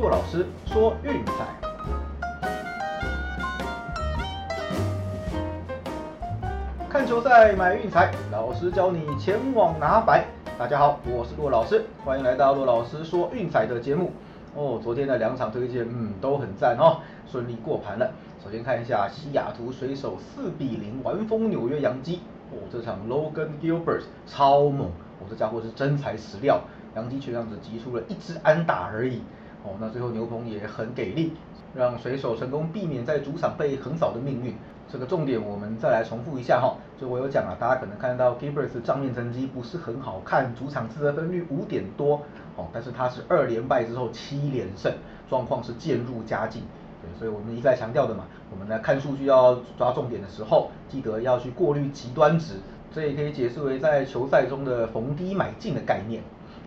骆老师说运彩，看球赛买运彩，老师教你前往拿白。大家好，我是骆老师，欢迎来到骆老师说运彩的节目。哦，昨天的两场推荐，嗯，都很赞哦，顺利过盘了。首先看一下西雅图水手四比零完封纽约洋基。哦，这场 Logan Gilbert 超猛，哦，这家伙是真材实料。洋基全场只击出了一支安打而已。哦，那最后牛棚也很给力，让水手成功避免在主场被横扫的命运。这个重点我们再来重复一下哈，就我有讲啊，大家可能看到 Gilbert 账面成绩不是很好看，主场自得分率五点多，哦，但是他是二连败之后七连胜，状况是渐入佳境。对，所以我们一再强调的嘛，我们来看数据要抓重点的时候，记得要去过滤极端值，这也可以解释为在球赛中的逢低买进的概念。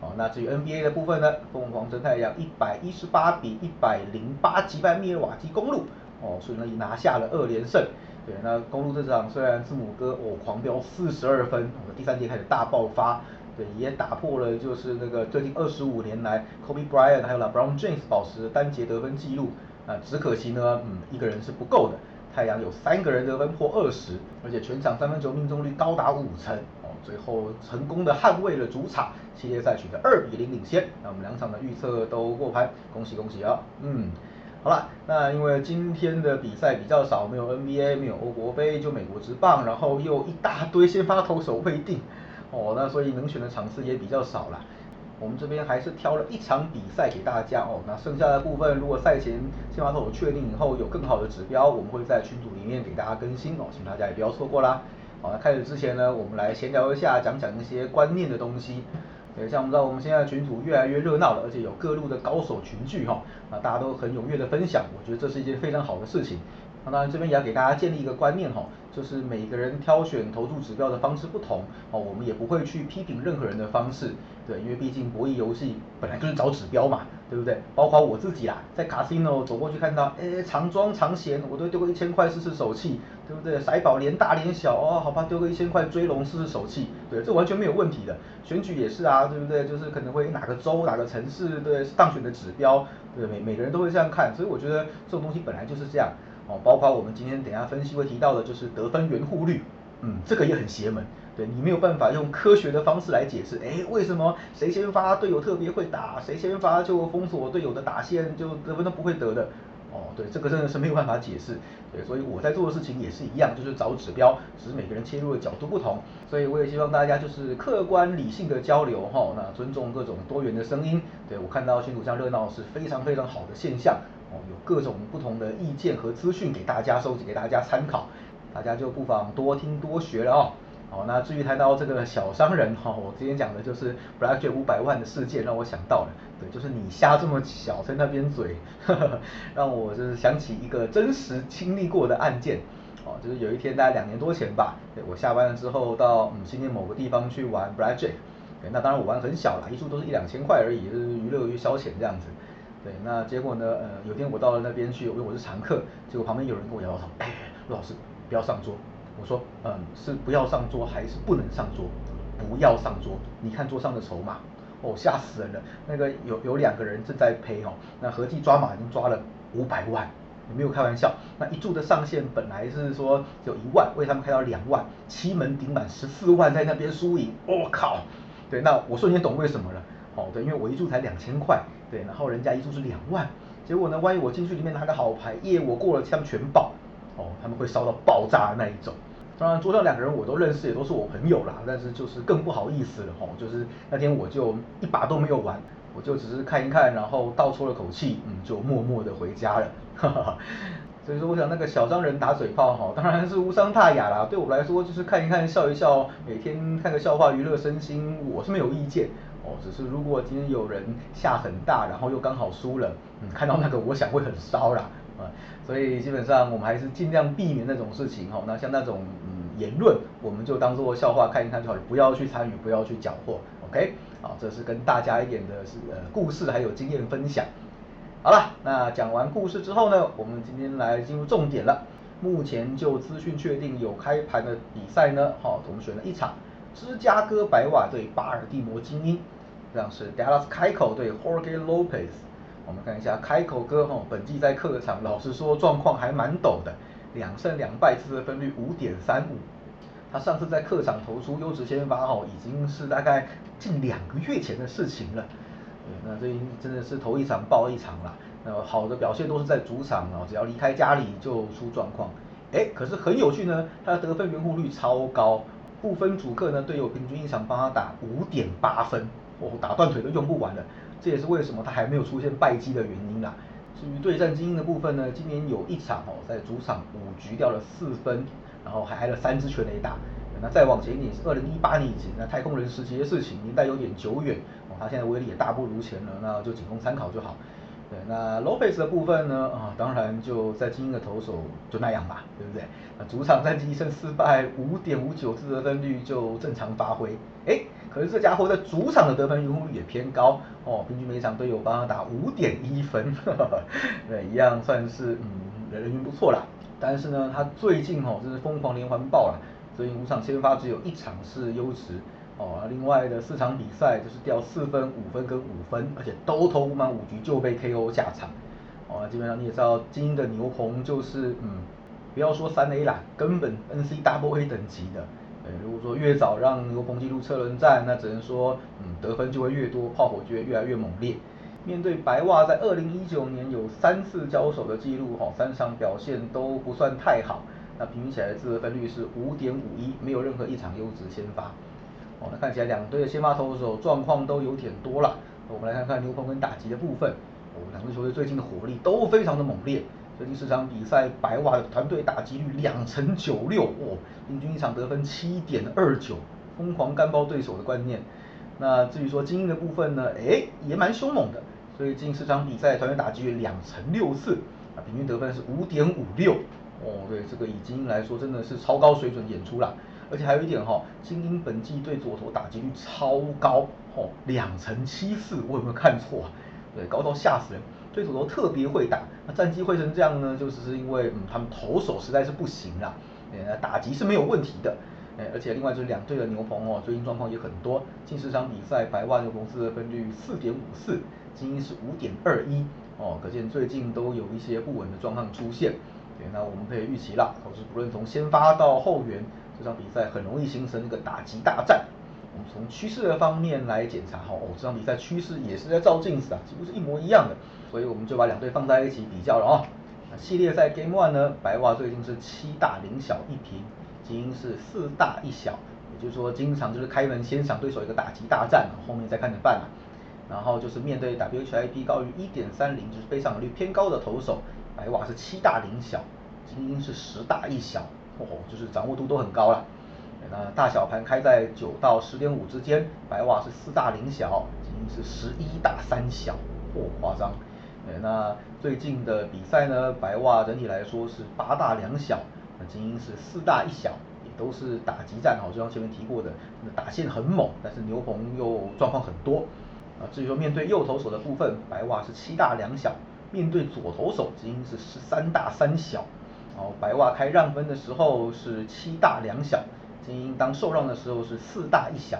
哦，那至于 NBA 的部分呢，凤凰真太阳一百一十八比一百零八击败密尔瓦基公路，哦，所以呢拿下了二连胜。对，那公路这场虽然字母哥哦狂飙四十二分，第三节开始大爆发，对，也打破了就是那个最近二十五年来 Kobe Bryant 还有 LeBron James 保持单节得分记录。啊，只可惜呢，嗯，一个人是不够的。太阳有三个人得分破二十，而且全场三分球命中率高达五成，最后成功的捍卫了主场系列赛取得二比零领先。那我们两场的预测都过盘，恭喜恭喜啊！嗯，好了，那因为今天的比赛比较少，没有 NBA，没有欧国杯，就美国职棒，然后又一大堆先发投手未定，哦，那所以能选的场次也比较少了。我们这边还是挑了一场比赛给大家哦，那剩下的部分如果赛前先发投手确定以后有更好的指标，我们会在群组里面给大家更新哦，请大家也不要错过啦。好，开始之前呢，我们来闲聊一下，讲讲一些观念的东西。对，像我们知道我们现在群组越来越热闹了，而且有各路的高手群聚哈，啊，大家都很踊跃的分享，我觉得这是一件非常好的事情。那当然这边也要给大家建立一个观念哈，就是每个人挑选投注指标的方式不同哦，我们也不会去批评任何人的方式，对，因为毕竟博弈游戏本来就是找指标嘛，对不对？包括我自己啦，在 casino 走过去看到，哎，长庄长闲，我都丢个一千块试试手气，对不对？骰宝连大连小哦，好吧，丢个一千块追龙试试手气，对，这完全没有问题的。选举也是啊，对不对？就是可能会哪个州哪个城市对当选的指标，对，每每个人都会这样看，所以我觉得这种东西本来就是这样。哦，包括我们今天等下分析会提到的，就是得分圆护率，嗯，这个也很邪门，对你没有办法用科学的方式来解释，哎，为什么谁先发队友特别会打，谁先发就封锁队友的打线，就得分都不会得的，哦，对，这个真的是没有办法解释，对，所以我在做的事情也是一样，就是找指标，只是每个人切入的角度不同，所以我也希望大家就是客观理性的交流哈，那尊重各种多元的声音，对我看到群组上热闹是非常非常好的现象。哦，有各种不同的意见和资讯给大家收集，给大家参考，大家就不妨多听多学了哦。好，那至于谈到这个小商人哈，我之前讲的就是 Blackjack 五百万的事件，让我想到了，对，就是你瞎这么小在那边嘴，让我就是想起一个真实经历过的案件。哦，就是有一天大概两年多前吧，对我下班了之后到嗯今天某个地方去玩 Blackjack，那当然我玩很小啦，一注都是一两千块而已，就是娱乐与消遣这样子。对，那结果呢？呃，有天我到了那边去，因为我是常客，结果旁边有人跟我摇摇头，哎，陆老师不要上桌。我说，嗯，是不要上桌还是不能上桌？不要上桌。你看桌上的筹码，哦，吓死人了。那个有有两个人正在赔哦，那合计抓马已经抓了五百万，没有开玩笑。那一注的上限本来是说有一万，为他们开到两万，七门顶满十四万在那边输赢，我靠！对，那我瞬间懂为什么了。哦，对，因为我一注才两千块，对，然后人家一注是两万，结果呢，万一我进去里面拿个好牌，耶，我过了，他们全爆，哦，他们会烧到爆炸的那一种。当然桌上两个人我都认识，也都是我朋友啦，但是就是更不好意思了，吼，就是那天我就一把都没有玩，我就只是看一看，然后倒抽了口气，嗯，就默默的回家了，所以说，我想那个小商人打嘴炮，哈，当然是无伤大雅啦，对我来说就是看一看，笑一笑，每天看个笑话娱乐身心，我是没有意见。哦，只是如果今天有人下很大，然后又刚好输了，嗯，看到那个我想会很烧啦，啊，所以基本上我们还是尽量避免那种事情哈。那像那种嗯言论，我们就当做笑话看一看就好，不要去参与，不要去搅和，OK？好，这是跟大家一点的是呃故事还有经验分享。好了，那讲完故事之后呢，我们今天来进入重点了。目前就资讯确定有开盘的比赛呢，好，我们选了一场。芝加哥白袜对巴尔的摩精英，这样是 Dallas 开口对 Jorge Lopez，我们看一下开口哥哈，本季在客场老实说状况还蛮陡的，两胜两败，自得分率五点三五。他上次在客场投出优质先发哈，已经是大概近两个月前的事情了。那这真的是头一场爆一场了。那好的表现都是在主场哦，只要离开家里就出状况。哎，可是很有趣呢，他的得分圆弧率超高，不分主客呢，队友平均一场帮他打五点八分，哦，打断腿都用不完了。这也是为什么他还没有出现败绩的原因啦。至于对战精英的部分呢，今年有一场哦，在主场五局掉了四分，然后还挨了三支全垒打。那再往前一点是二零一八年以前，那太空人时期的事情，年代有点久远哦，他现在威力也大不如前了，那就仅供参考就好。对，那 Lopez 的部分呢？啊，当然就在精英的投手就那样吧，对不对？那主场战绩一胜四败，五点五九次得分率就正常发挥。哎，可是这家伙在主场的得分率也偏高哦，平均每场都有帮他打五点一分，对，一样算是嗯人缘不错啦。但是呢，他最近哦真是疯狂连环爆了，所以五场先发只有一场是优质。哦，另外的四场比赛就是掉四分、五分跟五分，而且都投不满五局就被 KO 下场。哦，基本上你也知道，精英的牛棚就是嗯，不要说三 A 啦，根本 NC Double A 等级的。呃，如果说越早让牛棚进入车轮战，那只能说嗯得分就会越多，炮火就会越来越猛烈。面对白袜，在二零一九年有三次交手的记录，哈，三场表现都不算太好。那平均起来的自得分率是五点五一，没有任何一场优质先发。哦，那看起来两队的先发投手状况都有点多了。我们来看看牛棚跟打击的部分。哦，两支球队最近的火力都非常的猛烈。最近四场比赛，白袜的团队打击率两成九六，哦，平均一场得分七点二九，疯狂干爆对手的观念。那至于说精英的部分呢，哎，也蛮凶猛的。最近四场比赛团队打击率两成六四，啊，平均得分是五点五六。哦，对，这个以精英来说，真的是超高水准演出了。而且还有一点哈，精英本季对左投打击率超高，哦，两成七四，我有没有看错啊？对，高到吓死人，对左投特别会打，那战绩会成这样呢，就是因为嗯他们投手实在是不行啦，呃打击是没有问题的，哎，而且另外就是两队的牛棚哦，最近状况也很多，近十场比赛白袜牛棚自得分率四点五四，精英是五点二一，哦，可见最近都有一些不稳的状况出现，对，那我们可以预期啦，投是不论从先发到后援。这场比赛很容易形成一个打击大战。我们从趋势的方面来检查，哈，哦，这场比赛趋势也是在照镜子啊，几乎是一模一样的。所以我们就把两队放在一起比较了啊。系列赛 Game One 呢，白袜最近是七大零小一平，精英是四大一小，也就是说经常就是开门先赏对手一个打击大战，后面再看着办。然后就是面对 WHIP 高于一点三零，就是非常率偏高的投手，白袜是七大零小，精英是十大一小。哦，就是掌握度都很高了。那大小盘开在九到十点五之间，白袜是四大零小，精英是十一大三小，哦，夸张。那最近的比赛呢，白袜整体来说是八大两小，那精英是四大一小，也都是打击战，哦，就像前面提过的，打线很猛，但是牛棚又状况很多。啊，至于说面对右投手的部分，白袜是七大两小，面对左投手，精英是十三大三小。哦，白袜开让分的时候是七大两小，精英当受让的时候是四大一小，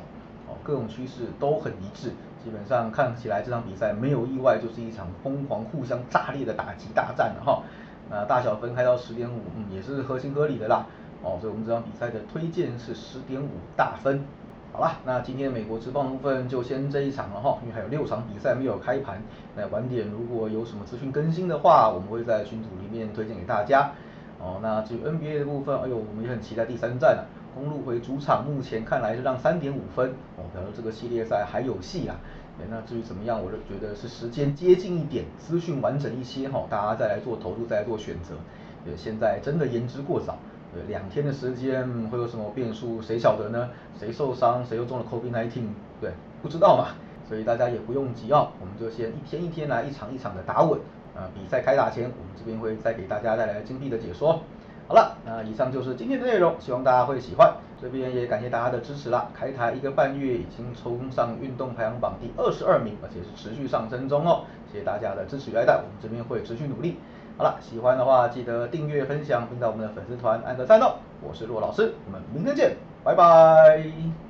哦，各种趋势都很一致，基本上看起来这场比赛没有意外就是一场疯狂互相炸裂的打击大战了哈。那大小分开到十点五，嗯，也是合情合理的啦。哦，所以我们这场比赛的推荐是十点五大分。好了，那今天美国职棒部分就先这一场了哈，因为还有六场比赛没有开盘。那晚点如果有什么资讯更新的话，我们会在群组里面推荐给大家。哦，那至于 NBA 的部分，哎呦，我们也很期待第三战啊。公路回主场，目前看来是让三点五分，哦，表示这个系列赛还有戏啊。那至于怎么样，我就觉得是时间接近一点，资讯完整一些哈，大家再来做投入，再来做选择。对，现在真的言之过早。对，两天的时间会有什么变数，谁晓得呢？谁受伤，谁又中了 COVID-19？对，不知道嘛。所以大家也不用急哦，我们就先一天一天来，一场一场的打稳。啊，比赛开打前，我们这边会再给大家带来精辟的解说。好了，那以上就是今天的内容，希望大家会喜欢。这边也感谢大家的支持啦，开台一个半月已经冲上运动排行榜第二十二名，而且是持续上升中哦。谢谢大家的支持与爱戴，我们这边会持续努力。好了，喜欢的话记得订阅、分享，并到我们的粉丝团按个赞哦。我是骆老师，我们明天见，拜拜。